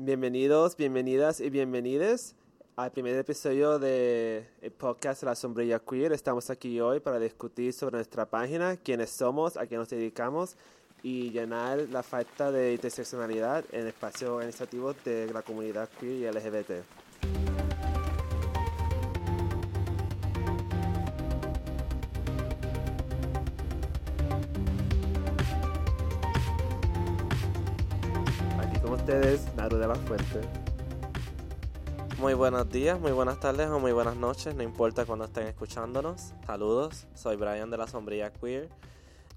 Bienvenidos, bienvenidas y bienvenides al primer episodio del podcast La Sombrilla Queer. Estamos aquí hoy para discutir sobre nuestra página, quiénes somos, a qué nos dedicamos y llenar la falta de interseccionalidad en espacios organizativos de la comunidad queer y LGBT. Aquí con ustedes, De la Fuente. Muy buenos días, muy buenas tardes o muy buenas noches, no importa cuando estén escuchándonos. Saludos, soy Brian de la Sombrilla Queer.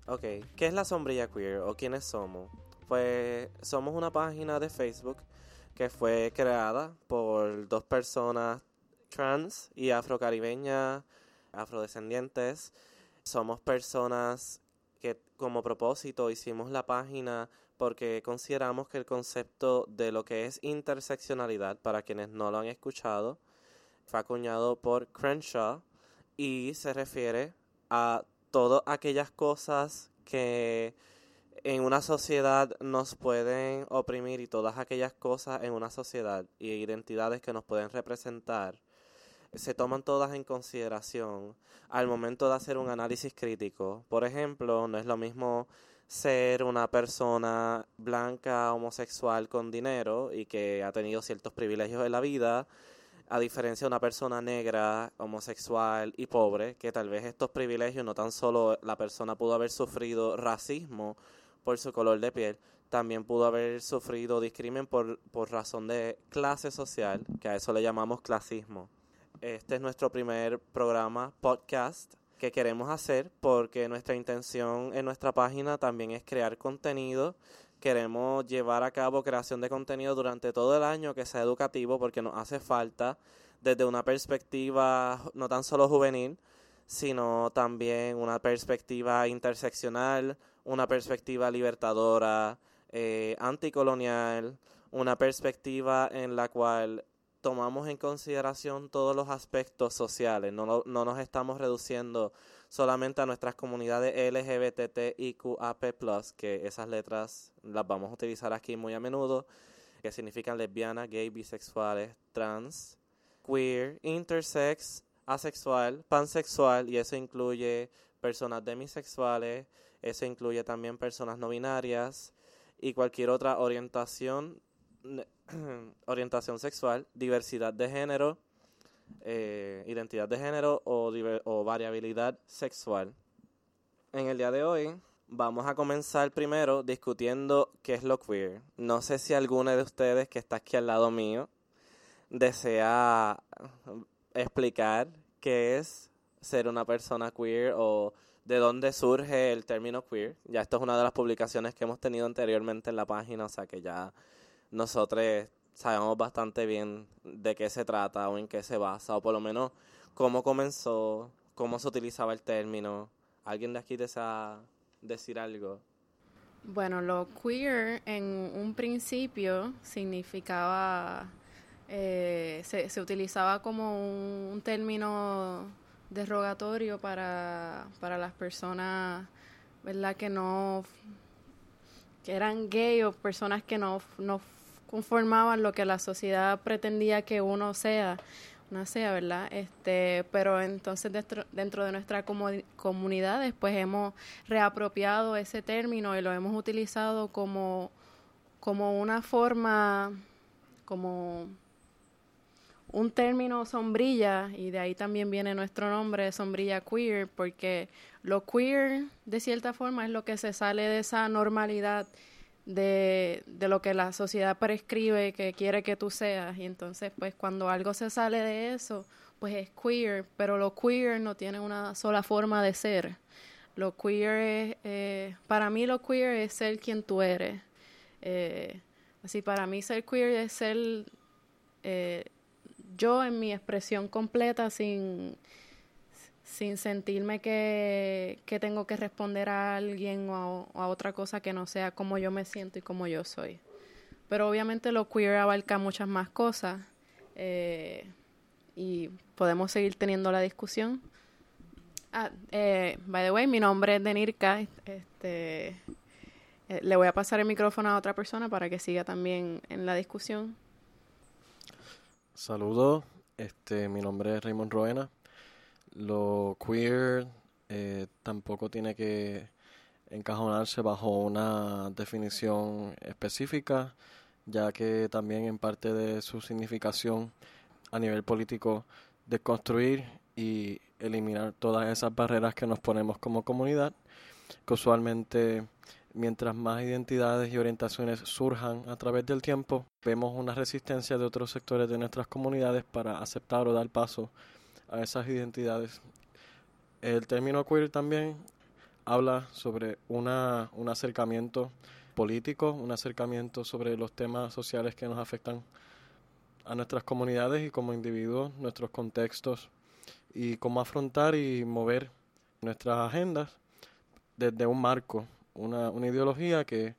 Ok, ¿qué es la Sombrilla Queer o quiénes somos? Pues somos una página de Facebook que fue creada por dos personas trans y afrocaribeñas, afrodescendientes. Somos personas que como propósito hicimos la página porque consideramos que el concepto de lo que es interseccionalidad, para quienes no lo han escuchado, fue acuñado por Crenshaw y se refiere a todas aquellas cosas que en una sociedad nos pueden oprimir y todas aquellas cosas en una sociedad y identidades que nos pueden representar se toman todas en consideración al momento de hacer un análisis crítico. Por ejemplo, no es lo mismo ser una persona blanca, homosexual con dinero y que ha tenido ciertos privilegios en la vida, a diferencia de una persona negra, homosexual y pobre, que tal vez estos privilegios no tan solo la persona pudo haber sufrido racismo por su color de piel, también pudo haber sufrido discrimen por, por razón de clase social, que a eso le llamamos clasismo. Este es nuestro primer programa podcast que queremos hacer porque nuestra intención en nuestra página también es crear contenido. Queremos llevar a cabo creación de contenido durante todo el año que sea educativo porque nos hace falta desde una perspectiva no tan solo juvenil, sino también una perspectiva interseccional, una perspectiva libertadora, eh, anticolonial, una perspectiva en la cual tomamos en consideración todos los aspectos sociales, no, no nos estamos reduciendo solamente a nuestras comunidades LGBTIQAP+, que esas letras las vamos a utilizar aquí muy a menudo, que significan lesbianas, gay, bisexuales, trans, queer, intersex, asexual, pansexual, y eso incluye personas demisexuales, eso incluye también personas no binarias y cualquier otra orientación orientación sexual, diversidad de género, eh, identidad de género o, o variabilidad sexual. En el día de hoy vamos a comenzar primero discutiendo qué es lo queer. No sé si alguno de ustedes que está aquí al lado mío desea explicar qué es ser una persona queer o de dónde surge el término queer. Ya esto es una de las publicaciones que hemos tenido anteriormente en la página, o sea que ya nosotros sabemos bastante bien de qué se trata o en qué se basa, o por lo menos cómo comenzó, cómo se utilizaba el término. ¿Alguien de aquí desea decir algo? Bueno, lo queer en un principio significaba, eh, se, se, utilizaba como un, un término derogatorio para, para las personas, ¿verdad? Que no, que eran gay o personas que no, no conformaban lo que la sociedad pretendía que uno sea, una sea, ¿verdad? Este, pero entonces dentro, de nuestra comunidad después hemos reapropiado ese término y lo hemos utilizado como, como una forma, como un término sombrilla, y de ahí también viene nuestro nombre, sombrilla queer, porque lo queer, de cierta forma, es lo que se sale de esa normalidad de, de, lo que la sociedad prescribe que quiere que tú seas. Y entonces, pues cuando algo se sale de eso, pues es queer, pero lo queer no tiene una sola forma de ser. Lo queer es, eh, para mí lo queer es ser quien tú eres. Eh, así, para mí ser queer es ser eh, yo en mi expresión completa sin sin sentirme que, que, tengo que responder a alguien o a, otra cosa que no sea como yo me siento y como yo soy. Pero obviamente lo queer abarca muchas más cosas eh, y podemos seguir teniendo la discusión. Ah, eh, by the way, mi nombre es Denirka, este, Eh, le voy a pasar el micrófono a otra persona para que siga también en la discusión. Saludos, este, mi nombre es Raymond Roena. Lo queer eh, tampoco tiene que encajonarse bajo una definición específica, ya que también en parte de su significación a nivel político de construir y eliminar todas esas barreras que nos ponemos como comunidad, que usualmente mientras más identidades y orientaciones surjan a través del tiempo, vemos una resistencia de otros sectores de nuestras comunidades para aceptar o dar paso a esas identidades. El término queer también habla sobre una, un acercamiento político, un acercamiento sobre los temas sociales que nos afectan a nuestras comunidades y como individuos, nuestros contextos y cómo afrontar y mover nuestras agendas desde un marco una, una ideología que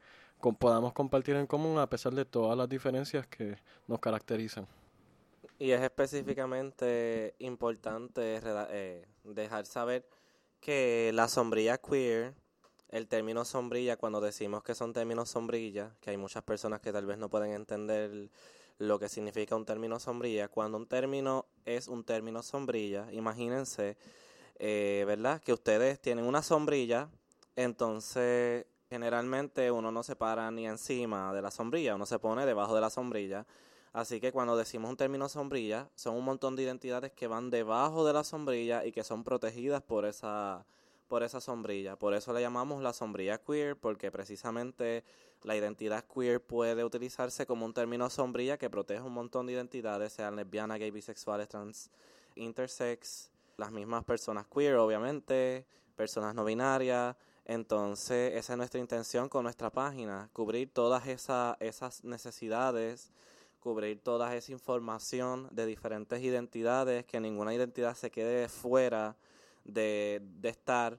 podamos compartir en común a pesar de todas las diferencias que nos caracterizan. Y es específicamente importante eh, dejar saber que la sombrilla queer, el término sombrilla, cuando decimos que son términos sombrilla, que hay muchas personas que tal vez no pueden entender lo que significa un término sombrilla, cuando un término es un término sombrilla, imagínense, eh, ¿verdad? Que ustedes tienen una sombrilla entonces, generalmente uno no se para ni encima de la sombrilla, uno se pone debajo de la sombrilla. Así que cuando decimos un término sombrilla, son un montón de identidades que van debajo de la sombrilla y que son protegidas por esa, por esa sombrilla. Por eso le llamamos la sombrilla queer, porque precisamente la identidad queer puede utilizarse como un término sombrilla que protege un montón de identidades, sean lesbianas, gay, bisexuales, trans, intersex, las mismas personas queer, obviamente, personas no binarias, entonces, esa es nuestra intención con nuestra página, cubrir todas esas necesidades, cubrir toda esa información de diferentes identidades, que ninguna identidad se quede fuera de, de estar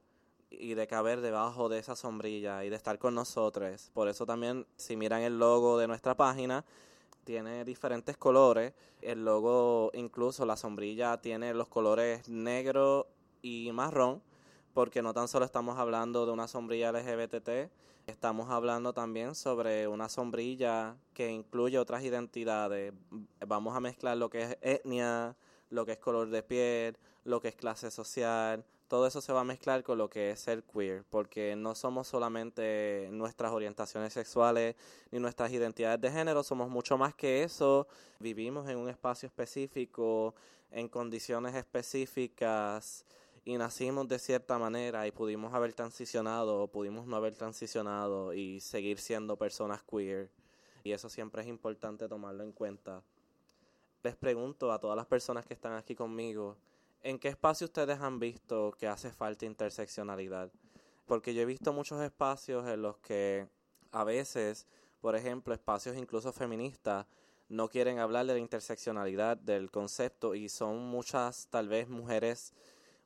y de caber debajo de esa sombrilla y de estar con nosotros. Por eso también, si miran el logo de nuestra página, tiene diferentes colores. El logo, incluso la sombrilla, tiene los colores negro y marrón porque no tan solo estamos hablando de una sombrilla LGBT, estamos hablando también sobre una sombrilla que incluye otras identidades. Vamos a mezclar lo que es etnia, lo que es color de piel, lo que es clase social, todo eso se va a mezclar con lo que es ser queer, porque no somos solamente nuestras orientaciones sexuales ni nuestras identidades de género, somos mucho más que eso, vivimos en un espacio específico, en condiciones específicas, y nacimos de cierta manera y pudimos haber transicionado o pudimos no haber transicionado y seguir siendo personas queer. Y eso siempre es importante tomarlo en cuenta. Les pregunto a todas las personas que están aquí conmigo, ¿en qué espacio ustedes han visto que hace falta interseccionalidad? Porque yo he visto muchos espacios en los que a veces, por ejemplo, espacios incluso feministas, no quieren hablar de la interseccionalidad del concepto y son muchas tal vez mujeres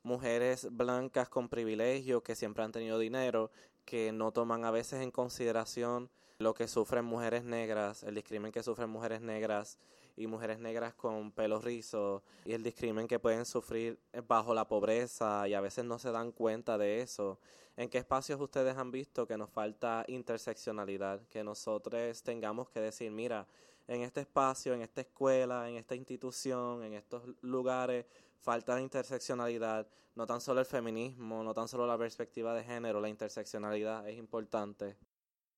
mujeres blancas con privilegio que siempre han tenido dinero, que no toman a veces en consideración lo que sufren mujeres negras, el discrimen que sufren mujeres negras y mujeres negras con pelo rizo y el discrimen que pueden sufrir bajo la pobreza y a veces no se dan cuenta de eso. ¿En qué espacios ustedes han visto que nos falta interseccionalidad? Que nosotros tengamos que decir, mira, en este espacio, en esta escuela, en esta institución, en estos lugares, falta de interseccionalidad, no tan solo el feminismo, no tan solo la perspectiva de género, la interseccionalidad es importante.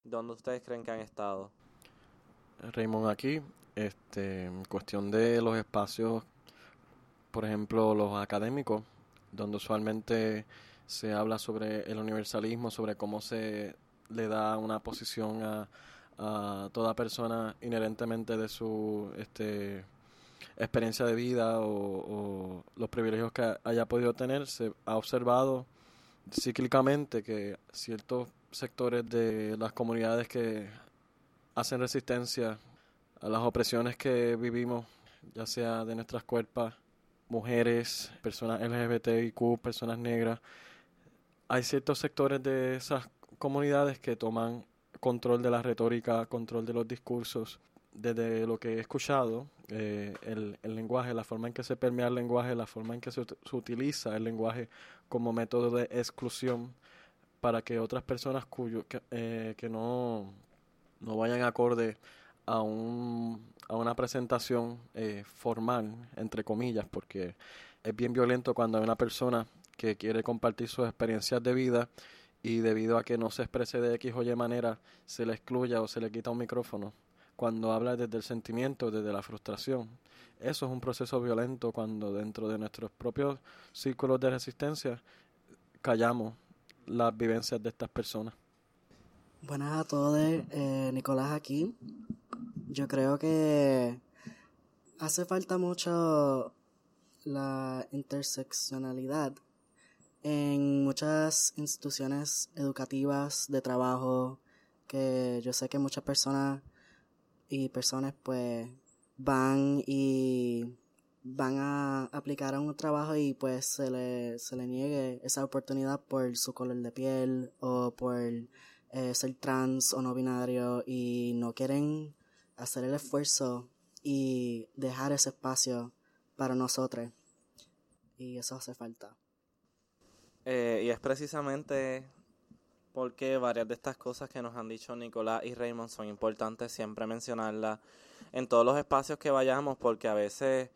¿Dónde ustedes creen que han estado? Raymond, aquí, este, cuestión de los espacios, por ejemplo, los académicos, donde usualmente se habla sobre el universalismo, sobre cómo se le da una posición a, a toda persona inherentemente de su este, experiencia de vida o, los privilegios que haya podido tener, se ha observado cíclicamente que ciertos sectores de las comunidades que hacen resistencia a las opresiones que vivimos, ya sea de nuestras cuerpos, mujeres, personas LGBTIQ, personas negras, hay ciertos sectores de esas comunidades que toman control de la retórica, control de los discursos desde lo que he escuchado, eh, el, lenguaje, la forma en que se permea el lenguaje, la forma en que se, utiliza el lenguaje como método de exclusión, para que otras personas cuyo, que, eh, que no, no vayan acorde a, un, a una presentación eh, formal, entre comillas, porque es bien violento cuando hay una persona que quiere compartir sus experiencias de vida y debido a que no se exprese de X o Y manera, se le excluya o se le quita un micrófono. Cuando habla desde el sentimiento, desde la frustración. Eso es un proceso violento cuando dentro de nuestros propios círculos de resistencia callamos las vivencias de estas personas. Buenas a todos, eh, Nicolás aquí. Yo creo que hace falta mucho la interseccionalidad en muchas instituciones educativas de trabajo que yo sé que muchas personas y personas pues van y van a aplicar a un trabajo y pues se le, se le niegue esa oportunidad por su color de piel o por eh, ser trans o no binario y no quieren hacer el esfuerzo y dejar ese espacio para nosotros. Y eso hace falta. Eh, y es precisamente porque varias de estas cosas que nos han dicho Nicolás y Raymond son importantes siempre mencionarlas en todos los espacios que vayamos, porque a veces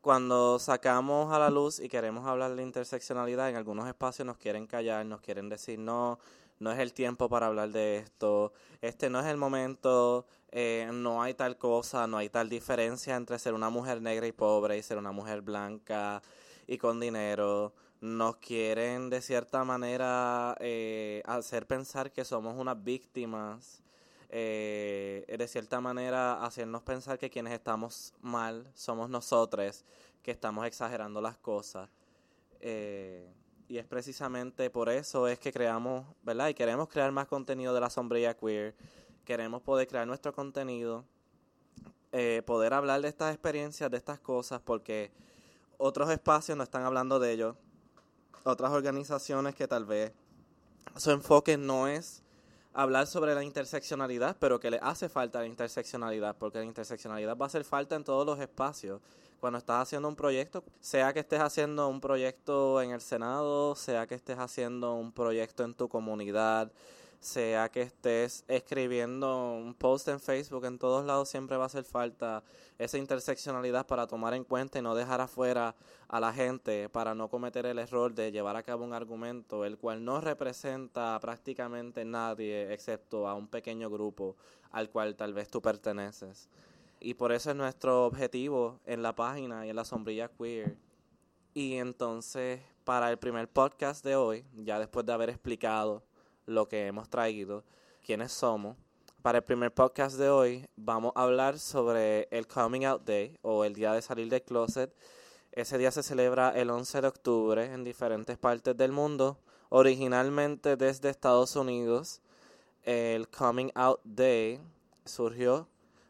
cuando sacamos a la luz y queremos hablar de interseccionalidad, en algunos espacios nos quieren callar, nos quieren decir no, no es el tiempo para hablar de esto, este no es el momento, eh, no hay tal cosa, no hay tal diferencia entre ser una mujer negra y pobre y ser una mujer blanca y con dinero. Nos quieren de cierta manera eh, hacer pensar que somos unas víctimas eh, de cierta manera hacernos pensar que quienes estamos mal somos nosotros, que estamos exagerando las cosas. Eh, y es precisamente por eso es que creamos, ¿verdad? Y queremos crear más contenido de la sombrilla queer. Queremos poder crear nuestro contenido, eh, poder hablar de estas experiencias, de estas cosas, porque otros espacios no están hablando de ello. Otras organizaciones que tal vez su enfoque no es hablar sobre la interseccionalidad, pero que le hace falta la interseccionalidad, porque la interseccionalidad va a hacer falta en todos los espacios. Cuando estás haciendo un proyecto, sea que estés haciendo un proyecto en el Senado, sea que estés haciendo un proyecto en tu comunidad, sea que estés escribiendo un post en Facebook, en todos lados siempre va a hacer falta esa interseccionalidad para tomar en cuenta y no dejar afuera a la gente para no cometer el error de llevar a cabo un argumento el cual no representa prácticamente nadie excepto a un pequeño grupo al cual tal vez tú perteneces. Y por eso es nuestro objetivo en la página y en la sombrilla queer. Y entonces, para el primer podcast de hoy, ya después de haber explicado lo que hemos traído, quiénes somos. Para el primer podcast de hoy vamos a hablar sobre el Coming Out Day o el día de salir del closet. Ese día se celebra el 11 de octubre en diferentes partes del mundo, originalmente desde Estados Unidos. El Coming Out Day surgió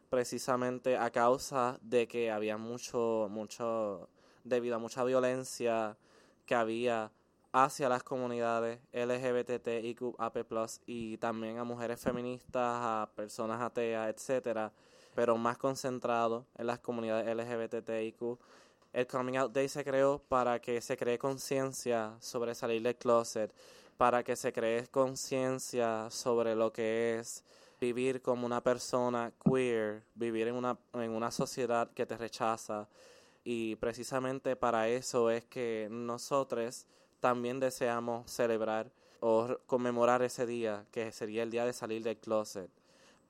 precisamente a causa de que había mucho, mucho, debido a mucha violencia que había hacia las comunidades LGBTIQAP+, y también a mujeres feministas, a personas ateas, etcétera, pero más concentrado en las comunidades LGBTIQ. El Coming Out Day se creó para que se cree conciencia sobre salir del closet, para que se cree conciencia sobre lo que es vivir como una persona queer, vivir en una, en una sociedad que te rechaza. Y precisamente para eso es que nosotros también deseamos celebrar o conmemorar ese día, que sería el día de salir del closet.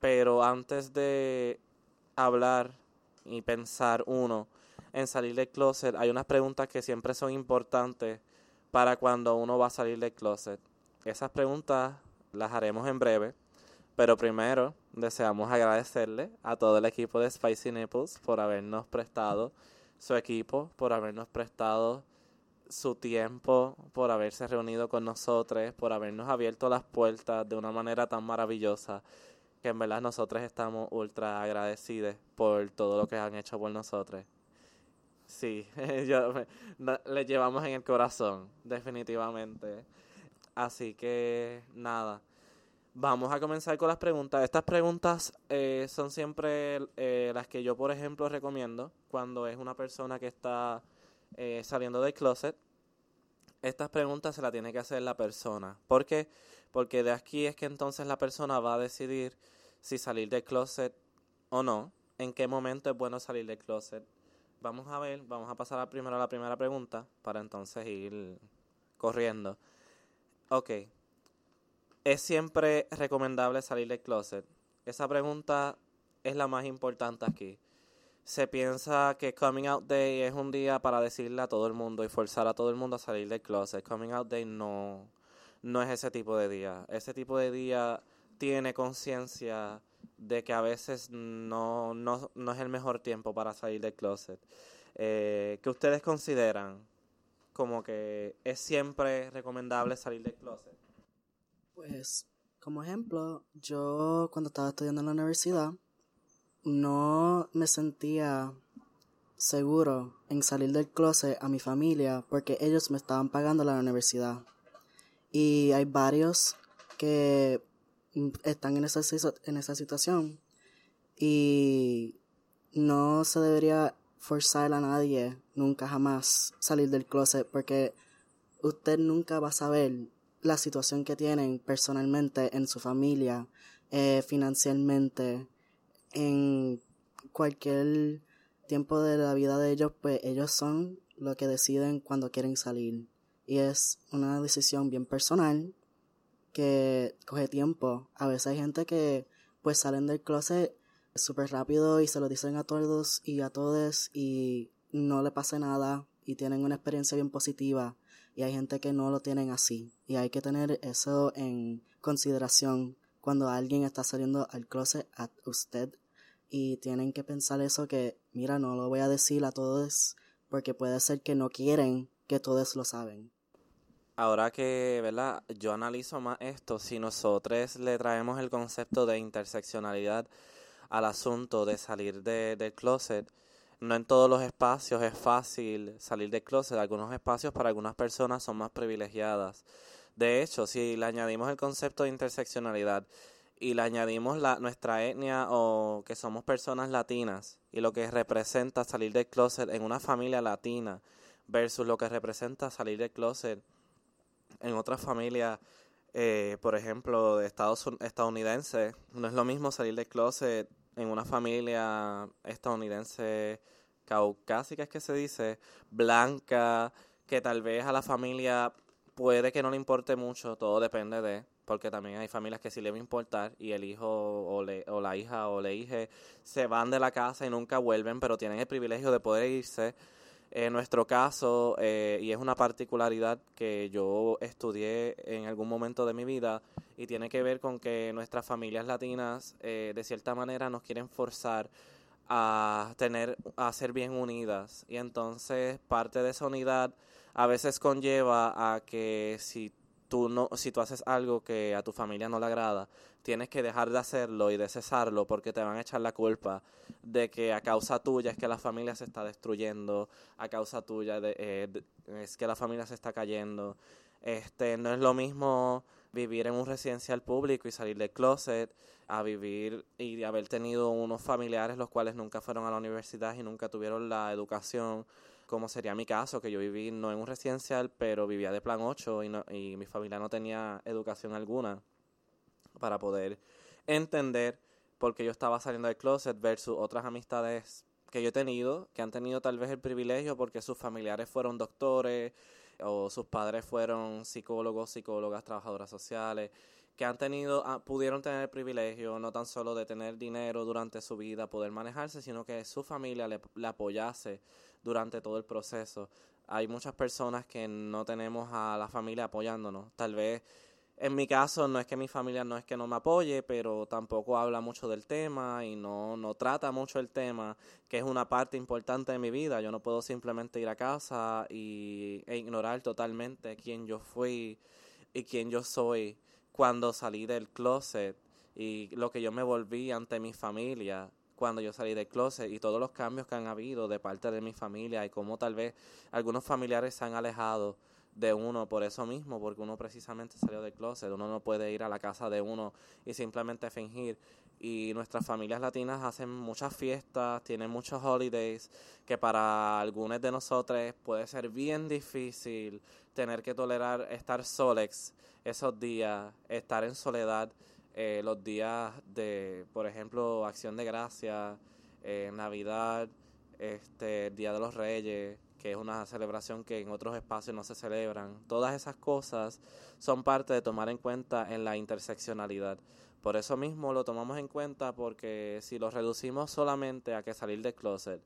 Pero antes de hablar y pensar uno en salir del closet, hay unas preguntas que siempre son importantes para cuando uno va a salir del closet. Esas preguntas las haremos en breve, pero primero deseamos agradecerle a todo el equipo de Spicy Nipples por habernos prestado su equipo, por habernos prestado su tiempo, por haberse reunido con nosotros, por habernos abierto las puertas de una manera tan maravillosa, que en verdad nosotros estamos ultra agradecidos por todo lo que han hecho por nosotros. Sí, yo, le llevamos en el corazón, definitivamente. Así que nada, vamos a comenzar con las preguntas. Estas preguntas eh, son siempre eh, las que yo, por ejemplo, recomiendo cuando es una persona que está eh, saliendo del closet. estas preguntas se las tiene que hacer la persona. ¿Por qué? Porque de aquí es que entonces la persona va a decidir si salir del closet o no, en qué momento es bueno salir del closet. Vamos a ver, vamos a pasar primero a la primera pregunta para entonces ir corriendo. Ok. ¿Es siempre recomendable salir del closet? Esa pregunta es la más importante aquí se piensa que Coming Out Day es un día para decirle a todo el mundo y forzar a todo el mundo a salir del closet. Coming Out Day no, no es ese tipo de día. Ese tipo de día tiene conciencia de que a veces no, no, no, es el mejor tiempo para salir del closet. Eh, ¿Qué ustedes consideran como que es siempre recomendable salir del closet? Pues, como ejemplo, yo cuando estaba estudiando en la universidad, no me sentía seguro en salir del closet a mi familia porque ellos me estaban pagando la universidad. Y hay varios que están en esa, en esa situación y no se debería forzar a nadie nunca jamás salir del closet porque usted nunca va a saber la situación que tienen personalmente en su familia, eh, financieramente, en cualquier tiempo de la vida de ellos, pues ellos son los que deciden cuando quieren salir. Y es una decisión bien personal que coge tiempo. A veces hay gente que pues salen del closet súper rápido y se lo dicen a todos y a todos y no le pasa nada y tienen una experiencia bien positiva. Y hay gente que no lo tienen así. Y hay que tener eso en consideración cuando alguien está saliendo al closet a usted y tienen que pensar eso que, mira, no lo voy a decir a todos porque puede ser que no quieren que todos lo saben. Ahora que, ¿verdad? Yo analizo más esto, si nosotros le traemos el concepto de interseccionalidad al asunto de salir de, del closet, no en todos los espacios es fácil salir del closet. Algunos espacios para algunas personas son más privilegiadas. De hecho, si le añadimos el concepto de interseccionalidad y le añadimos la, nuestra etnia o que somos personas latinas y lo que representa salir del closet en una familia latina versus lo que representa salir del closet en otra familia, eh, por ejemplo, de Estados estadounidense. No es lo mismo salir del closet en una familia estadounidense caucásica, es que se dice, blanca, que tal vez a la familia puede que no le importe mucho, todo depende de, porque también hay familias que sí le va a importar y el hijo o, o la hija o la hija se van de la casa y nunca vuelven, pero tienen el privilegio de poder irse. En nuestro caso, eh, y es una particularidad que yo estudié en algún momento de mi vida, y tiene que ver con que nuestras familias latinas, eh, de cierta manera, nos quieren forzar a tener, a ser bien unidas. Y entonces, parte de esa unidad a veces conlleva a que si tú no, si tú haces algo que a tu familia no le agrada, tienes que dejar de hacerlo y de cesarlo porque te van a echar la culpa de que a causa tuya es que la familia se está destruyendo, a causa tuya de, eh, es que la familia se está cayendo. Este, no es lo mismo vivir en un residencial público y salir del closet a vivir y haber tenido unos familiares los cuales nunca fueron a la universidad y nunca tuvieron la educación como sería mi caso, que yo viví no en un residencial, pero vivía de plan 8 y, no, y mi familia no tenía educación alguna para poder entender por qué yo estaba saliendo del closet versus otras amistades que yo he tenido, que han tenido tal vez el privilegio porque sus familiares fueron doctores o sus padres fueron psicólogos, psicólogas, trabajadoras sociales, que han tenido, ah, pudieron tener el privilegio no tan solo de tener dinero durante su vida, poder manejarse, sino que su familia le, apoyase durante todo el proceso. Hay muchas personas que no tenemos a la familia apoyándonos. Tal vez en mi caso no es que mi familia no es que no me apoye, pero tampoco habla mucho del tema y no, no trata mucho el tema, que es una parte importante de mi vida. Yo no puedo simplemente ir a casa y, e ignorar totalmente quién yo fui y quién yo soy cuando salí del closet y lo que yo me volví ante mi familia cuando yo salí del closet y todos los cambios que han habido de parte de mi familia y cómo tal vez algunos familiares se han alejado de uno por eso mismo, porque uno precisamente salió del closet, uno no puede ir a la casa de uno y simplemente fingir y nuestras familias latinas hacen muchas fiestas, tienen muchos holidays, que para algunos de nosotros puede ser bien difícil tener que tolerar estar solex esos días, estar en soledad eh, los días de, por ejemplo, Acción de Gracia, eh, Navidad, este, Día de los Reyes, que es una celebración que en otros espacios no se celebran. Todas esas cosas son parte de tomar en cuenta en la interseccionalidad. Por eso mismo lo tomamos en cuenta porque si lo reducimos solamente a que salir del closet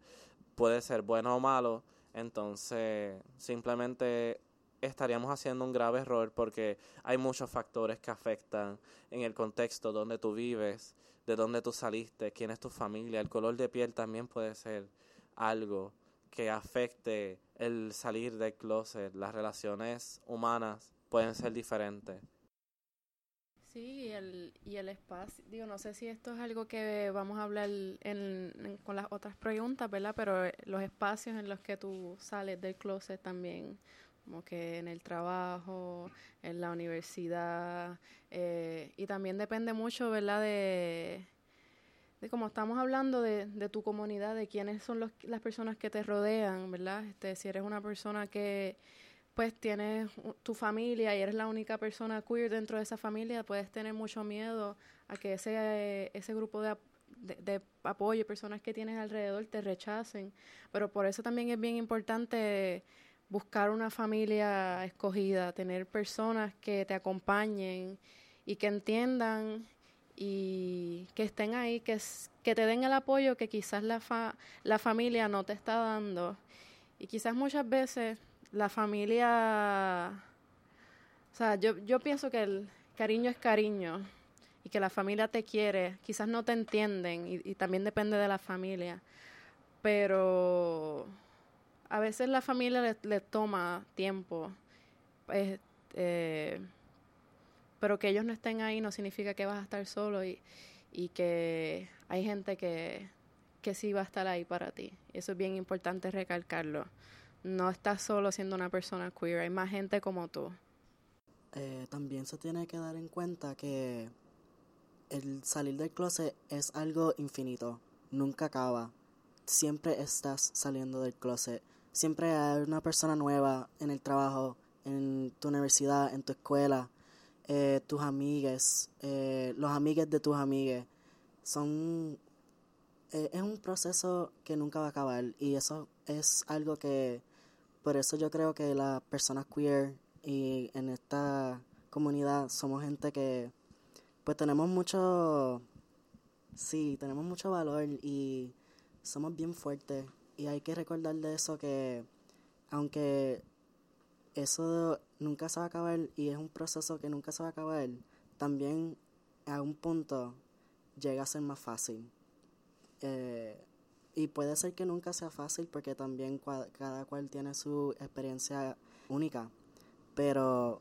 puede ser bueno o malo, entonces simplemente estaríamos haciendo un grave error porque hay muchos factores que afectan en el contexto donde tú vives, de dónde tú saliste, quién es tu familia, el color de piel también puede ser algo que afecte el salir del closet, las relaciones humanas pueden ser diferentes. Sí, y el, y el espacio, digo, no sé si esto es algo que vamos a hablar en, con las otras preguntas, ¿verdad? Pero eh, los espacios en los que tú sales del closet también, como que en el trabajo, en la universidad, eh, y también depende mucho, ¿verdad? De, de como estamos hablando de, de tu comunidad, de quiénes son los, las personas que te rodean, ¿verdad? Este, si eres una persona que pues tienes tu familia y eres la única persona queer dentro de esa familia, puedes tener mucho miedo a que ese, ese grupo de, de, apoyo y personas que tienes alrededor te rechacen. Pero por eso también es bien importante buscar una familia escogida, tener personas que te acompañen y que entiendan y que estén ahí, que, que te den el apoyo que quizás la, fa, la familia no te está dando. Y quizás muchas veces la familia, o sea, yo, yo pienso que el cariño es cariño y que la familia te quiere, quizás no te entienden y, también depende de la familia, pero a veces la familia le, toma tiempo, eh, pero que ellos no estén ahí no significa que vas a estar solo y, y que hay gente que, que sí va a estar ahí para ti. Eso es bien importante recalcarlo no estás solo siendo una persona queer, hay más gente como tú. Eh, también se tiene que dar en cuenta que el salir del closet es algo infinito, nunca acaba. Siempre estás saliendo del closet. Siempre hay una persona nueva en el trabajo, en tu universidad, en tu escuela, eh, tus amigues, eh, los amigues de tus amigues. Son. es un proceso que nunca va a acabar y eso es algo que por eso yo creo que las personas queer y en esta comunidad somos gente que pues tenemos mucho, sí, tenemos mucho valor y somos bien fuertes y hay que recordar de eso que aunque eso nunca se va a acabar y es un proceso que nunca se va a acabar, también a un punto llega a ser más fácil. Eh, y puede ser que nunca sea fácil porque también cada cual tiene su experiencia única, pero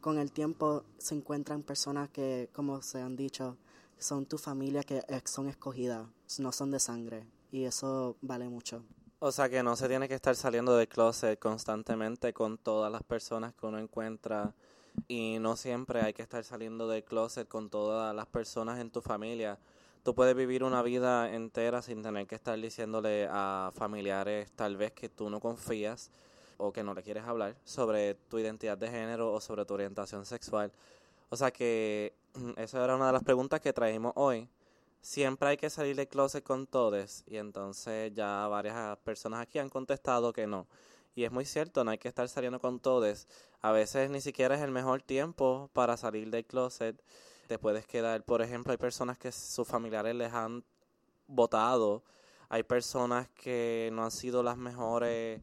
con el tiempo se encuentran personas que, como se han dicho, son tu familia que son escogidas, no son de sangre, y eso vale mucho. O sea que no se tiene que estar saliendo del closet constantemente con todas las personas que uno encuentra y no siempre hay que estar saliendo del closet con todas las personas en tu familia tú puedes vivir una vida entera sin tener que estar diciéndole a familiares tal vez que tú no confías o que no le quieres hablar sobre tu identidad de género o sobre tu orientación sexual. O sea que esa era una de las preguntas que traímos hoy. Siempre hay que salir del closet con todos y entonces ya varias personas aquí han contestado que no. Y es muy cierto, no hay que estar saliendo con todos. A veces ni siquiera es el mejor tiempo para salir del closet te puedes quedar. Por ejemplo, hay personas que sus familiares les han votado, hay personas que no han sido las mejores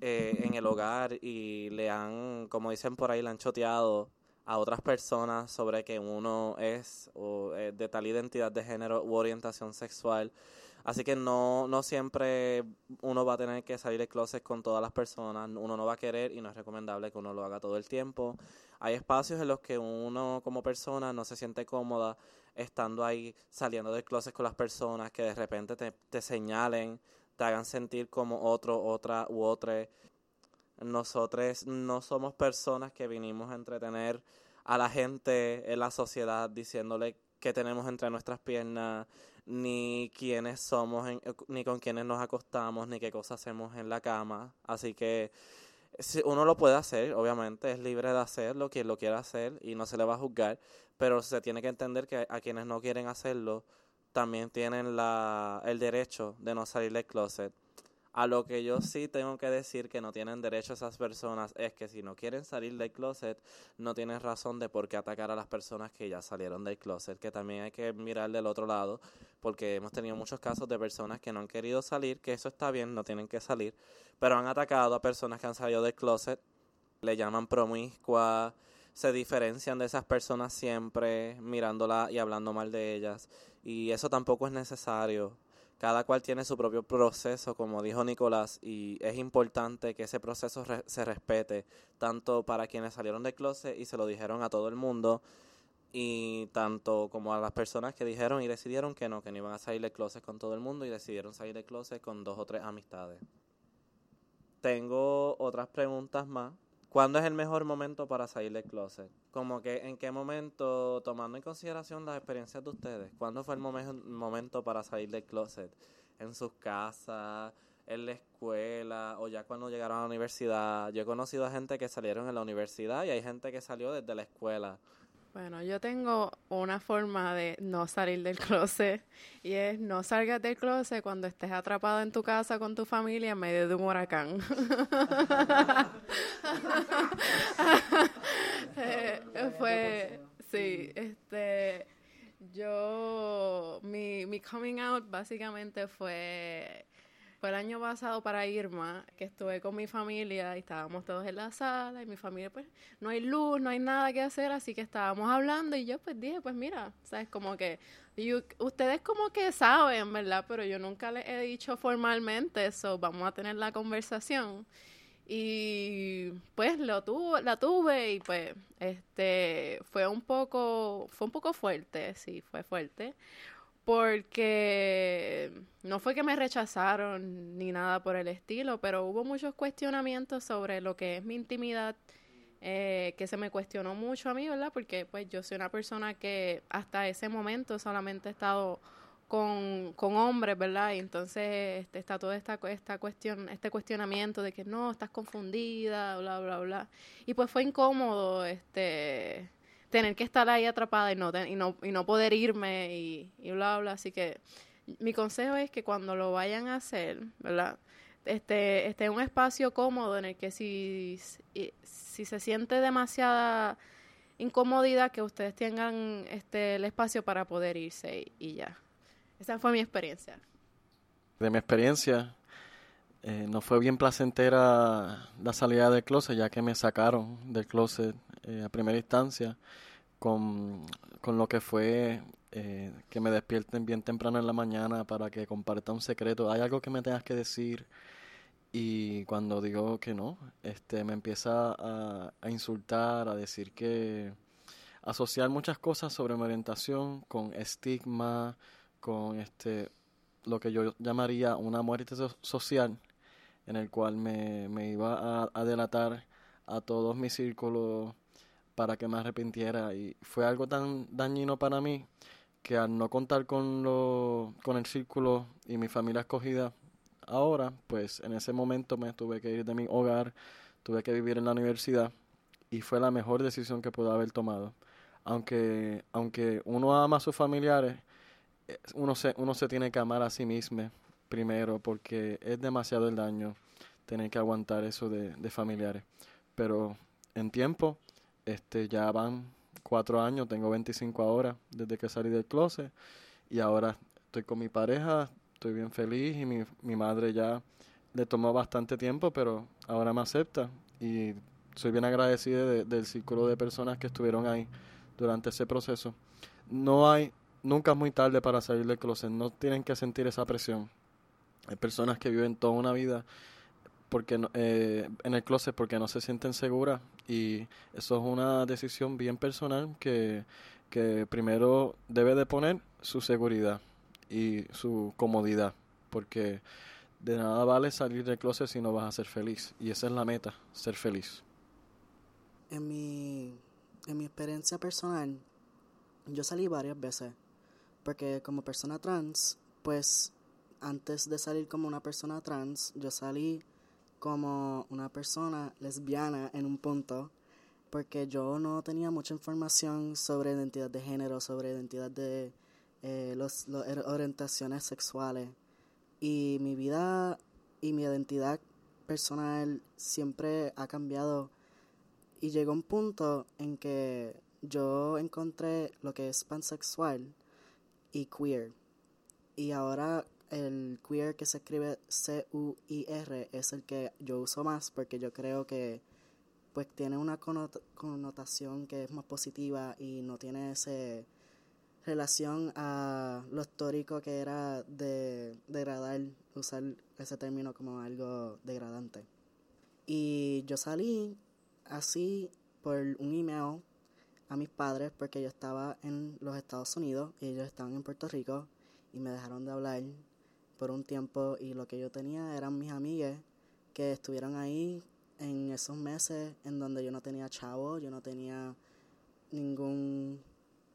eh, en el hogar y le han, como dicen por ahí, le han choteado a otras personas sobre que uno es o, de tal identidad de género u orientación sexual. Así que no, no siempre uno va a tener que salir de closet con todas las personas, uno no va a querer y no es recomendable que uno lo haga todo el tiempo. Hay espacios en los que uno como persona no se siente cómoda estando ahí saliendo del closet con las personas que de repente te, te señalen, te hagan sentir como otro, otra u otra. Nosotros no somos personas que vinimos a entretener a la gente en la sociedad diciéndole qué tenemos entre nuestras piernas, ni quiénes somos, ni con quiénes nos acostamos, ni qué cosas hacemos en la cama. Así que uno lo puede hacer, obviamente, es libre de hacerlo, quien lo quiera hacer y no se le va a juzgar, pero se tiene que entender que a quienes no quieren hacerlo también tienen la, el derecho de no salir del closet. A lo que yo sí tengo que decir que no tienen derecho esas personas es que si no quieren salir del closet, no tienen razón de por qué atacar a las personas que ya salieron del closet, que también hay que mirar del otro lado, porque hemos tenido muchos casos de personas que no han querido salir, que eso está bien, no tienen que salir, pero han atacado a personas que han salido del closet, le llaman promiscua, se diferencian de esas personas siempre mirándola y hablando mal de ellas, y eso tampoco es necesario cada cual tiene su propio proceso, como dijo Nicolás, y es importante que ese proceso se respete, tanto para quienes salieron del closet y se lo dijeron a todo el mundo, y tanto como a las personas que dijeron y decidieron que no, que no iban a salir del closet con todo el mundo y decidieron salir del closet con dos o tres amistades. Tengo otras preguntas más ¿Cuándo es el mejor momento para salir del closet? Como que en qué momento, tomando en consideración las experiencias de ustedes, ¿cuándo fue el momento para salir del closet? ¿En sus casas? ¿En la escuela? ¿O ya cuando llegaron a la universidad? Yo he conocido a gente que salieron en la universidad y hay gente que salió desde la escuela. Bueno, yo tengo una forma de no salir del closet y es no salgas del closet cuando estés atrapado en tu casa con tu familia en medio de un huracán. Eh, fue, sí, este, yo, mi, mi coming out básicamente fue fue el año pasado para Irma, que estuve con mi familia y estábamos todos en la sala y mi familia, pues, no hay luz, no hay nada que hacer, así que estábamos hablando y yo pues dije, pues mira, sabes, como que ustedes como que saben, ¿verdad? Pero yo nunca les he dicho formalmente eso, vamos a tener la conversación. Y pues lo tuve, la tuve y pues este fue un poco fue un poco fuerte, sí, fue fuerte porque no fue que me rechazaron ni nada por el estilo, pero hubo muchos cuestionamientos sobre lo que es mi intimidad, eh, que se me cuestionó mucho a mí, ¿verdad? Porque pues yo soy una persona que hasta ese momento solamente he estado con, con hombres, ¿verdad? Y entonces este, está toda esta, esta cuestión, este cuestionamiento de que no, estás confundida, bla, bla, bla. Y pues fue incómodo, este tener que estar ahí atrapada y no, y no, y no poder irme y, y bla, bla. Así que mi consejo es que cuando lo vayan a hacer, ¿verdad? Este, esté en un espacio cómodo en el que si, si, se siente demasiada incomodidad, que ustedes tengan este, el espacio para poder irse y, ya. Esa fue mi experiencia. De mi experiencia, eh, no fue bien placentera la salida del closet, ya que me sacaron del closet eh, a primera instancia con, lo que fue eh, que me despierten bien temprano en la mañana para que comparta un secreto. Hay algo que me tengas que decir y cuando digo que no, este, me empieza a, a insultar, a decir que asociar muchas cosas sobre mi orientación con estigma, con este lo que yo llamaría una muerte social, en el cual me, me iba a, delatar a todos mis círculos para que me arrepintiera y fue algo tan dañino para mí que al no contar con lo, con el círculo y mi familia escogida ahora, pues en ese momento me tuve que ir de mi hogar, tuve que vivir en la universidad y fue la mejor decisión que pude haber tomado. Aunque aunque uno ama a sus familiares, eh, uno se uno se tiene que amar a sí mismo primero porque es demasiado el daño tener que aguantar eso de, familiares. Pero en tiempo este, ya van cuatro años, tengo 25 ahora desde que salí del closet y ahora estoy con mi pareja, estoy bien feliz y mi, mi madre ya le tomó bastante tiempo, pero ahora me acepta y soy bien agradecido del círculo de personas que estuvieron ahí durante ese proceso. No hay, nunca es muy tarde para salir del closet, no tienen que sentir esa presión. Hay personas que viven toda una vida porque eh, en el closet porque no se sienten seguras y eso es una decisión bien personal que, que primero debe de poner su seguridad y su comodidad porque de nada vale salir del closet si no vas a ser feliz y esa es la meta, ser feliz. En mi, en mi experiencia personal, yo salí varias veces, porque como persona trans, pues antes de salir como una persona trans, yo salí como una persona lesbiana en un punto, porque yo no tenía mucha información sobre identidad de género, sobre identidad de eh, los, orientaciones sexuales. Y mi vida y mi identidad personal siempre ha cambiado. Y llegó un punto en que yo encontré lo que es pansexual y queer. Y ahora el queer que se escribe C-U-I-R es el que yo uso más porque yo creo que pues tiene una connotación que es más positiva y no tiene ese relación a lo histórico que era de degradar, usar ese término como algo degradante. Y yo salí así por un email a mis padres porque yo estaba en los Estados Unidos y ellos estaban en Puerto Rico y me dejaron de hablar por un tiempo y lo que yo tenía eran mis amigas que estuvieron ahí en esos meses en donde yo no tenía chavo, yo no tenía ningún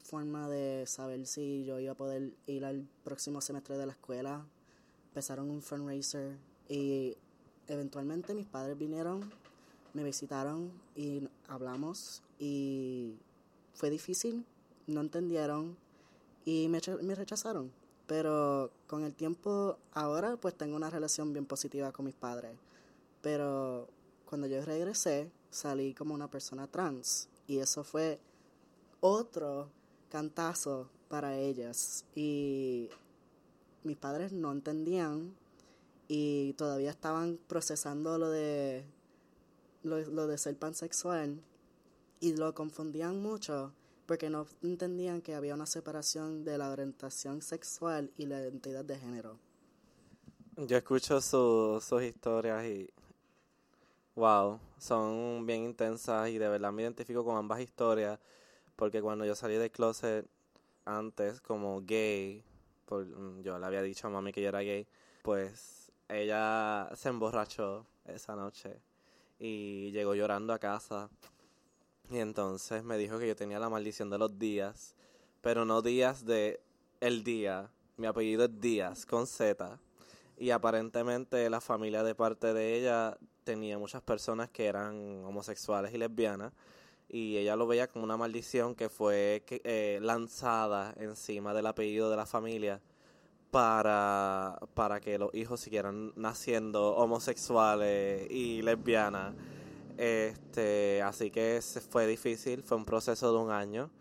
forma de saber si yo iba a poder ir al próximo semestre de la escuela. Empezaron un fundraiser y eventualmente mis padres vinieron, me visitaron y hablamos y fue difícil, no entendieron y me, me rechazaron. Pero con el tiempo ahora pues tengo una relación bien positiva con mis padres. Pero cuando yo regresé salí como una persona trans y eso fue otro cantazo para ellas. Y mis padres no entendían y todavía estaban procesando lo de lo, de ser pansexual y lo confundían mucho porque no entendían que había una separación de la orientación sexual y la identidad de género. Yo escucho sus historias y wow, son bien intensas y de verdad me identifico con ambas historias porque cuando yo salí del closet antes como gay, mm, yo le había dicho a mami que yo era gay, pues ella se emborrachó esa noche y llegó llorando a casa y entonces me dijo que yo tenía la maldición de los días, pero no días de el día, mi apellido es Díaz con Z. Y aparentemente la familia de parte de ella tenía muchas personas que eran homosexuales y lesbianas. Y ella lo veía como una maldición que fue eh, lanzada encima del apellido de la familia para, para que los hijos siguieran naciendo homosexuales y lesbianas. Este, así que fue difícil, fue un proceso de un año.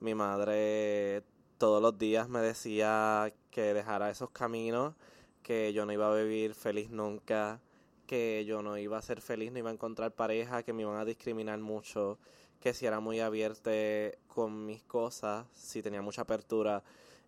Mi madre todos los días me decía que dejara esos caminos, que yo no iba a vivir feliz nunca, que yo no iba a ser feliz, no iba a encontrar pareja, que me iban a discriminar mucho, que si era muy abierta con mis cosas, si tenía mucha apertura,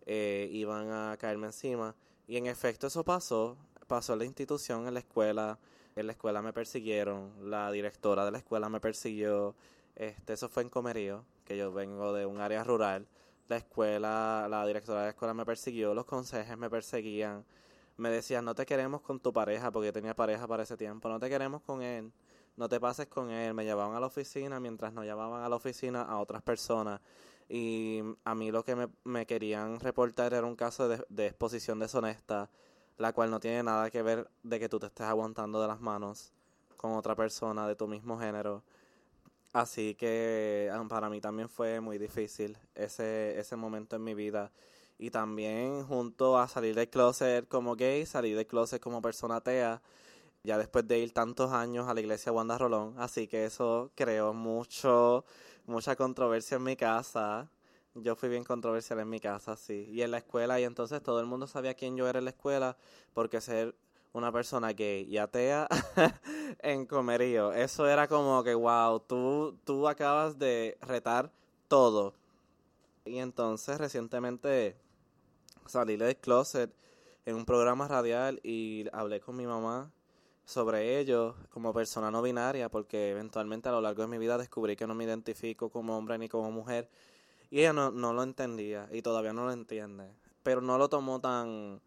eh, iban a caerme encima. Y en efecto eso pasó, pasó en la institución, en la escuela, en la escuela me persiguieron, la directora de la escuela me persiguió, este, eso fue en Comerío, que yo vengo de un área rural, la escuela, la directora de la escuela me persiguió, los consejes me perseguían, me decían, no te queremos con tu pareja, porque yo tenía pareja para ese tiempo, no te queremos con él. No te pases con él. Me llevaban a la oficina mientras nos llevaban a la oficina a otras personas. Y a mí lo que me, me querían reportar era un caso de, exposición deshonesta, la cual no tiene nada que ver de que tú te estés aguantando de las manos con otra persona de tu mismo género. Así que ah, para mí también fue muy difícil ese, ese momento en mi vida. Y también junto a salir del closet como gay, salir del closet como persona atea, ya después de ir tantos años a la iglesia Wanda Rolón, así que eso creó mucho, mucha controversia en mi casa. Yo fui bien controversial en mi casa, sí. Y en la escuela, y entonces todo el mundo sabía quién yo era en la escuela, porque ser una persona gay y atea en comerío, eso era como que, wow, tú, tú acabas de retar todo. Y entonces recientemente salí del closet en un programa radial y hablé con mi mamá sobre ello como persona no binaria, porque eventualmente a lo largo de mi vida descubrí que no me identifico como hombre ni como mujer. Y ella no, no lo entendía y todavía no lo entiende. Pero no lo tomó tan,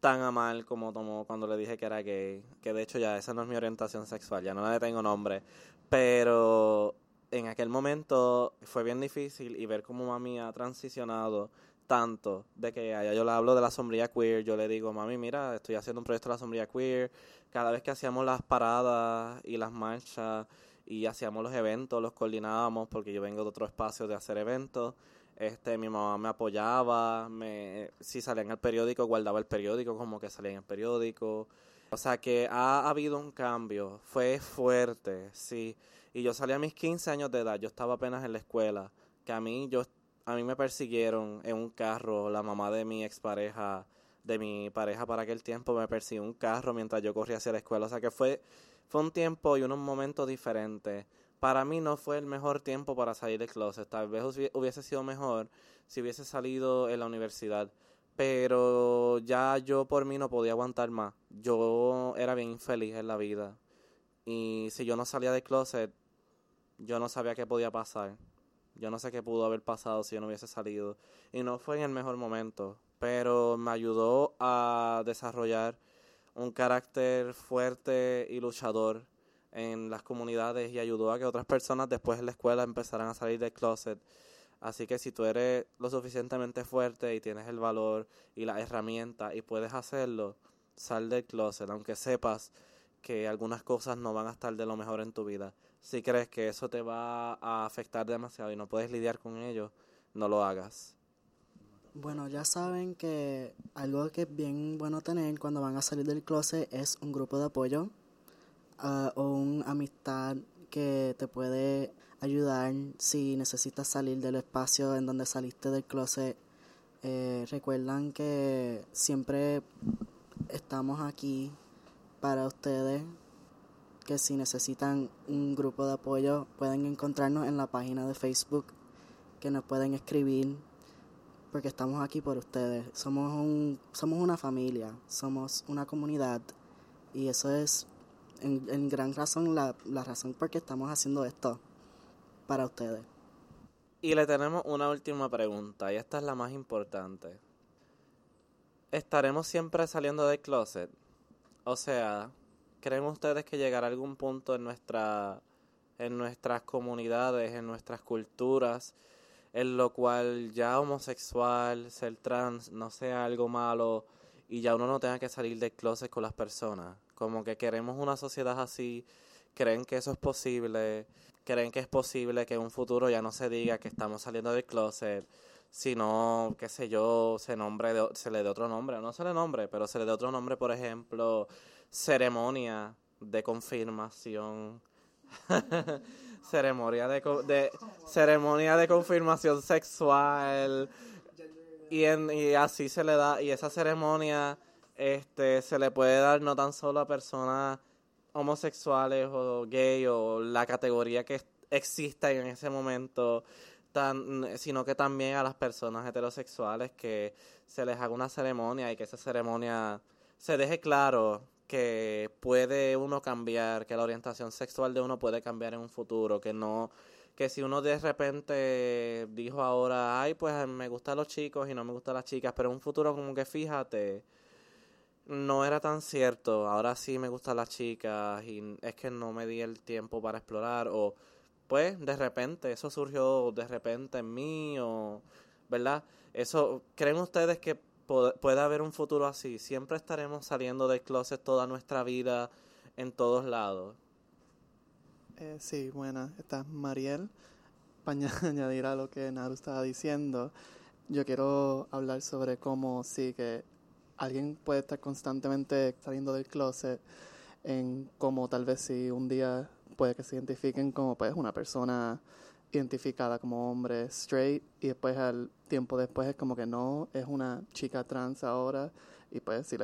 tan a mal como tomó cuando le dije que era gay. Que de hecho ya esa no es mi orientación sexual, ya no le tengo nombre. Pero en aquel momento fue bien difícil y ver cómo mami ha transicionado tanto de que allá yo le hablo de la sombrilla queer, yo le digo, mami, mira, estoy haciendo un proyecto de la sombrilla queer, cada vez que hacíamos las paradas y las marchas y hacíamos los eventos, los coordinábamos porque yo vengo de otro espacio de hacer eventos, este, mi mamá me apoyaba, me, si salía en el periódico, guardaba el periódico como que salía en el periódico, o sea que ha, ha habido un cambio, fue fuerte, sí, y yo salí a mis 15 años de edad, yo estaba apenas en la escuela, que a mí yo a mí me persiguieron en un carro, la mamá de mi expareja, de mi pareja para aquel tiempo, me persiguió un carro mientras yo corría hacia la escuela. O sea que fue, fue un tiempo y unos momentos diferentes. Para mí no fue el mejor tiempo para salir del closet. Tal vez hubiese sido mejor si hubiese salido en la universidad. Pero ya yo por mí no podía aguantar más. Yo era bien infeliz en la vida. Y si yo no salía del closet, yo no sabía qué podía pasar. Yo no sé qué pudo haber pasado si yo no hubiese salido. Y no fue en el mejor momento, pero me ayudó a desarrollar un carácter fuerte y luchador en las comunidades y ayudó a que otras personas después en la escuela empezaran a salir del closet. Así que si tú eres lo suficientemente fuerte y tienes el valor y la herramienta y puedes hacerlo, sal del closet, aunque sepas que algunas cosas no van a estar de lo mejor en tu vida si crees que eso te va a afectar demasiado y no puedes lidiar con ello, no lo hagas. Bueno, ya saben que algo que es bien bueno tener cuando van a salir del closet es un grupo de apoyo ah, o una amistad que te puede ayudar si necesitas salir del espacio en donde saliste del closet. Eh, recuerdan que siempre estamos aquí para ustedes que si necesitan un grupo de apoyo pueden encontrarnos en la página de Facebook, que nos pueden escribir, porque estamos aquí por ustedes. Somos, un, somos una familia, somos una comunidad y eso es en, gran razón la, la razón por qué estamos haciendo esto para ustedes. Y le tenemos una última pregunta, y esta es la más importante. ¿Estaremos siempre saliendo del closet? O sea, ¿Creen ustedes que llegará algún punto en nuestra en nuestras comunidades, en nuestras culturas, en lo cual ya homosexual, ser trans no sea algo malo y ya uno no tenga que salir del closet con las personas? Como que queremos una sociedad así, creen que eso es posible, creen que es posible que en un futuro ya no se diga que estamos saliendo del closet, sino, qué sé yo, se nombre se le dé otro nombre, no se le nombre, pero se le dé otro nombre, por ejemplo, ceremonia de confirmación. ceremonia de, de, ceremonia de confirmación sexual. Y, en, y así se le da y esa ceremonia este se le puede dar no tan solo a personas homosexuales o gay o la categoría que exista en ese momento tan, sino que también a las personas heterosexuales que se les haga una ceremonia y que esa ceremonia se deje claro que puede uno cambiar, que la orientación sexual de uno puede cambiar en un futuro, que no que si uno de repente dijo ahora, ay, pues me gustan los chicos y no me gustan las chicas, pero en un futuro como que fíjate, no era tan cierto, ahora sí me gustan las chicas y es que no me di el tiempo para explorar o pues de repente eso surgió de repente en mí o, ¿verdad? Eso, ¿creen ustedes que puede haber un futuro así. Siempre estaremos saliendo del closet toda nuestra vida en todos lados. Eh, sí, buena. Esta es Mariel. Para añadir a lo que Naru estaba diciendo, yo quiero hablar sobre cómo sí que alguien puede estar constantemente saliendo del closet en cómo tal vez si un día puede que se identifiquen como pues una persona identificada como hombre straight y después al tiempo después es como que no, es una chica trans ahora y pues si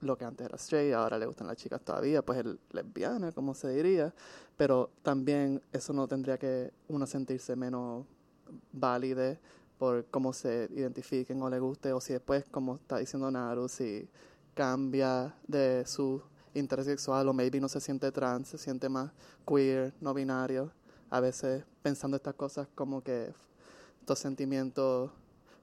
lo que antes era straight, ahora le gustan las chicas todavía, pues es lesbiana, como se diría, pero también eso no tendría que uno sentirse menos válide por cómo se identifiquen o le guste, o si después, como está diciendo Naru, si cambia de su interés sexual o maybe no se siente trans, se siente más queer, no binario, a veces pensando estas cosas como que estos sentimientos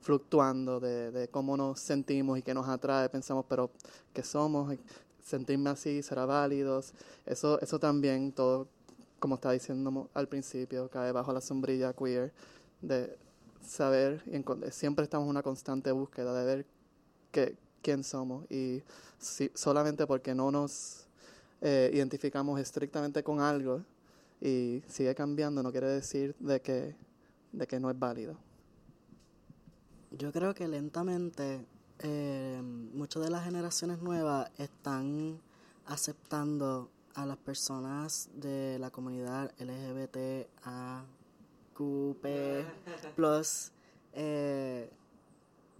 fluctuando de, cómo nos sentimos y qué nos atrae, pensamos, pero ¿qué somos? Sentirme así será válido. Eso, eso también todo como estaba diciendo al principio, cae bajo la sombrilla queer, de saber, y siempre estamos en una constante búsqueda de ver que, quién somos y si, solamente porque no nos eh, identificamos estrictamente con algo y sigue cambiando no quiere decir de que, de que no es válido. Yo creo que lentamente eh, muchas de las generaciones nuevas están aceptando a las personas de la comunidad LGBTAQP+, eh,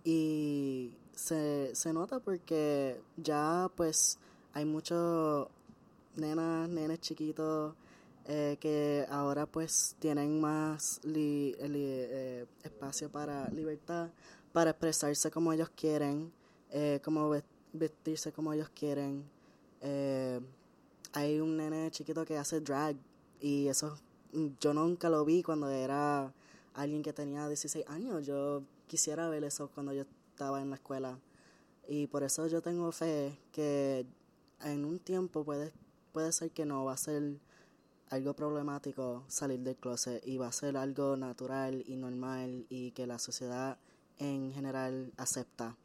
y se, se nota porque ya pues hay muchos nenas, nenes chiquitos eh, que ahora pues tienen más eh, espacio para libertad, para expresarse como ellos quieren, eh, como vestirse como ellos quieren. hay un nene chiquito que hace drag y eso yo nunca lo vi cuando era alguien que tenía 16 años. Yo quisiera ver eso cuando yo estaba en la escuela. Y por eso yo tengo fe que en un tiempo puede, puede ser que no va a ser algo problemático salir del closet y va a ser algo natural y normal y que la sociedad en general acepta.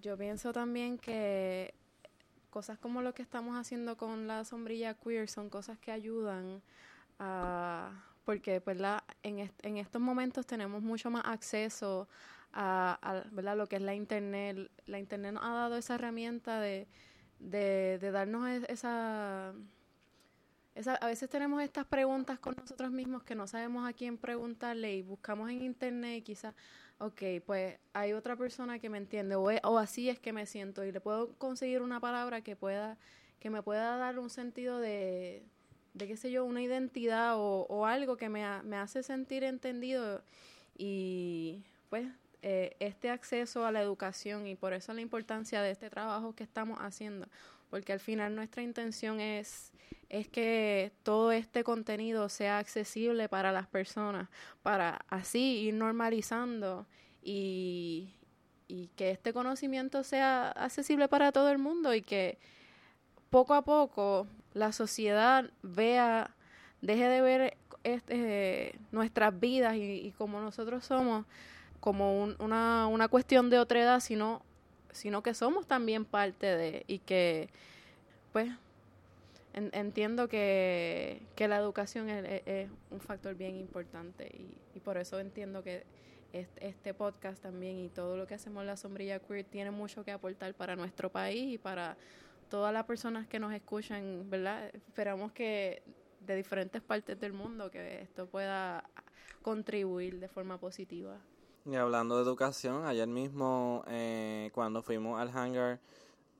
Yo pienso también que cosas como lo que estamos haciendo con la sombrilla queer son cosas que ayudan a porque pues, en, en estos momentos tenemos mucho más acceso a, a ¿verdad? lo que es la internet. La internet nos ha dado esa herramienta de, de, de darnos esa a veces tenemos estas preguntas con nosotros mismos que no sabemos a quién preguntarle y buscamos en internet y quizás, ok, pues hay otra persona que me entiende o, o, así es que me siento y le puedo conseguir una palabra que pueda que me pueda dar un sentido de, de qué sé yo, una identidad o, o algo que me, me hace sentir entendido y pues eh, este acceso a la educación y por eso la importancia de este trabajo que estamos haciendo porque al final nuestra intención es, es que todo este contenido sea accesible para las personas, para así ir normalizando y, y que este conocimiento sea accesible para todo el mundo y que poco a poco la sociedad vea, deje de ver este, nuestras vidas y, y como nosotros somos como una, una cuestión de otra edad, sino sino que somos también parte de y que pues entiendo que, que, la educación es, un factor bien importante y, y por eso entiendo que este, este, podcast también y todo lo que hacemos en la sombrilla queer tiene mucho que aportar para nuestro país y para todas las personas que nos escuchan, ¿verdad? Esperamos que de diferentes partes del mundo que esto pueda contribuir de forma positiva. Y hablando de educación, ayer mismo eh, cuando fuimos al hangar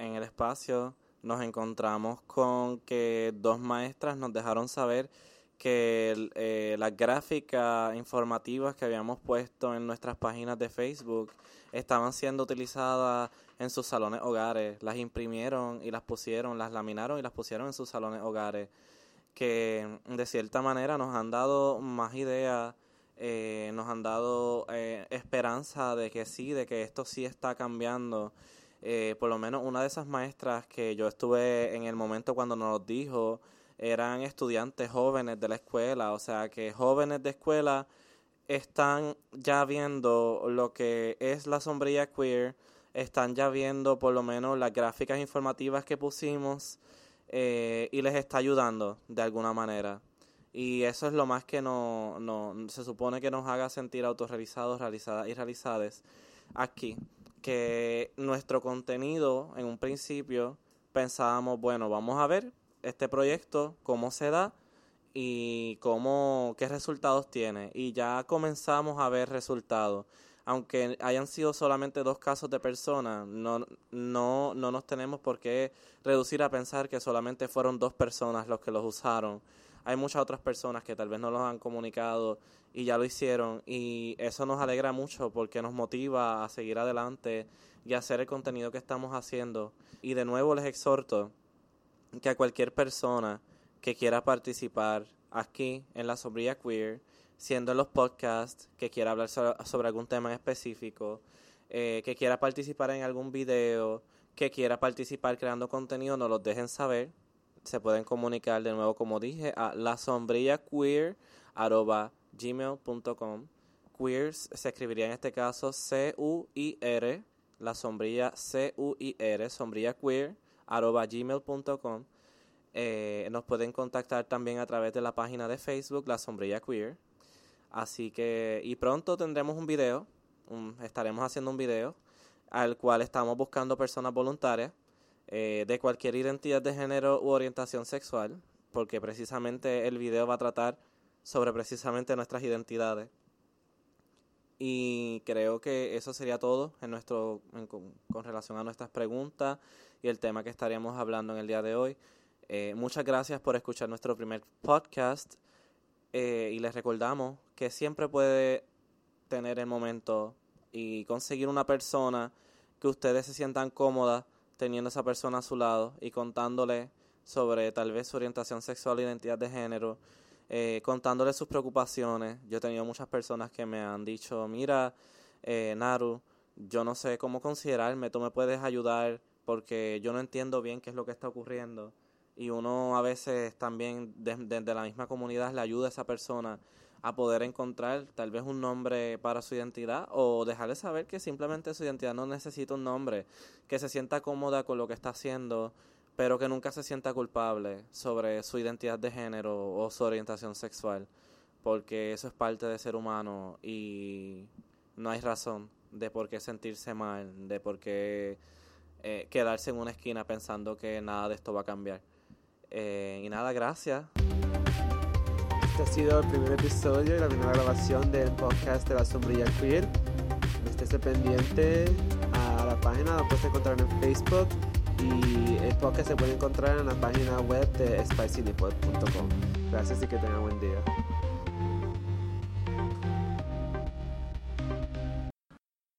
en el espacio, nos encontramos con que dos maestras nos dejaron saber que eh, las gráficas informativas que habíamos puesto en nuestras páginas de Facebook estaban siendo utilizadas en sus salones hogares. Las imprimieron y las pusieron, las laminaron y las pusieron en sus salones hogares. Que de cierta manera nos han dado más ideas eh, nos han dado eh, esperanza de que sí, de que esto sí está cambiando. Eh, por lo menos una de esas maestras que yo estuve en el momento cuando nos dijo eran estudiantes jóvenes de la escuela, o sea que jóvenes de escuela están ya viendo lo que es la sombrilla queer, están ya viendo por lo menos las gráficas informativas que pusimos y les está ayudando de alguna manera. Y eso es lo más que no, no, se supone que nos haga sentir autorrealizados, realizadas y realizadas aquí. Que nuestro contenido, en un principio, pensábamos, bueno, vamos a ver este proyecto, cómo se da y cómo, qué resultados tiene. Y ya comenzamos a ver resultados. Aunque hayan sido solamente dos casos de personas, no, no, no nos tenemos por qué reducir a pensar que solamente fueron dos personas los que los usaron hay muchas otras personas que tal vez no los han comunicado y ya lo hicieron y eso nos alegra mucho porque nos motiva a seguir adelante y hacer el contenido que estamos haciendo. Y de nuevo les exhorto que a cualquier persona que quiera participar aquí en la Sombría Queer, siendo en los podcasts, que quiera hablar sobre, algún tema específico, eh, que quiera participar en algún video, que quiera participar creando contenido, nos lo dejen saber se pueden comunicar de nuevo, como dije, a la gmail.com. Queer se escribiría en este caso C-U-I-R, la sombrilla C-U-I-R, sombrilla queer, arroba gmail.com. Eh, nos pueden contactar también a través de la página de Facebook, La Sombrilla Queer. Así que, y pronto tendremos un video, estaremos haciendo un video al cual estamos buscando personas voluntarias eh, de cualquier identidad de género u orientación sexual, porque precisamente el video va a tratar sobre precisamente nuestras identidades. Y creo que eso sería todo en nuestro, con, relación a nuestras preguntas y el tema que estaríamos hablando en el día de hoy. Eh, muchas gracias por escuchar nuestro primer podcast eh, y les recordamos que siempre puede tener el momento y conseguir una persona que ustedes se sientan cómodas teniendo esa persona a su lado y contándole sobre tal vez su orientación sexual identidad de género, eh, contándole sus preocupaciones. Yo he tenido muchas personas que me han dicho, mira, eh, Naru, yo no sé cómo considerarme, tú me puedes ayudar porque yo no entiendo bien qué es lo que está ocurriendo y uno a veces también desde la misma comunidad le ayuda a esa persona a poder encontrar tal vez un nombre para su identidad o dejarle saber que simplemente su identidad no necesita un nombre, que se sienta cómoda con lo que está haciendo, pero que nunca se sienta culpable sobre su identidad de género o su orientación sexual, porque eso es parte de ser humano y no hay razón de por qué sentirse mal, de por qué eh, quedarse en una esquina pensando que nada de esto va a cambiar. Eh, y nada, gracias. Este ha sido el primer episodio y la primera grabación del podcast de la sombrilla queer. Estés pendiente a la página, la puedes encontrar en Facebook y el podcast se puede encontrar en la página web de spicinipod.com. Gracias y que tengan buen día.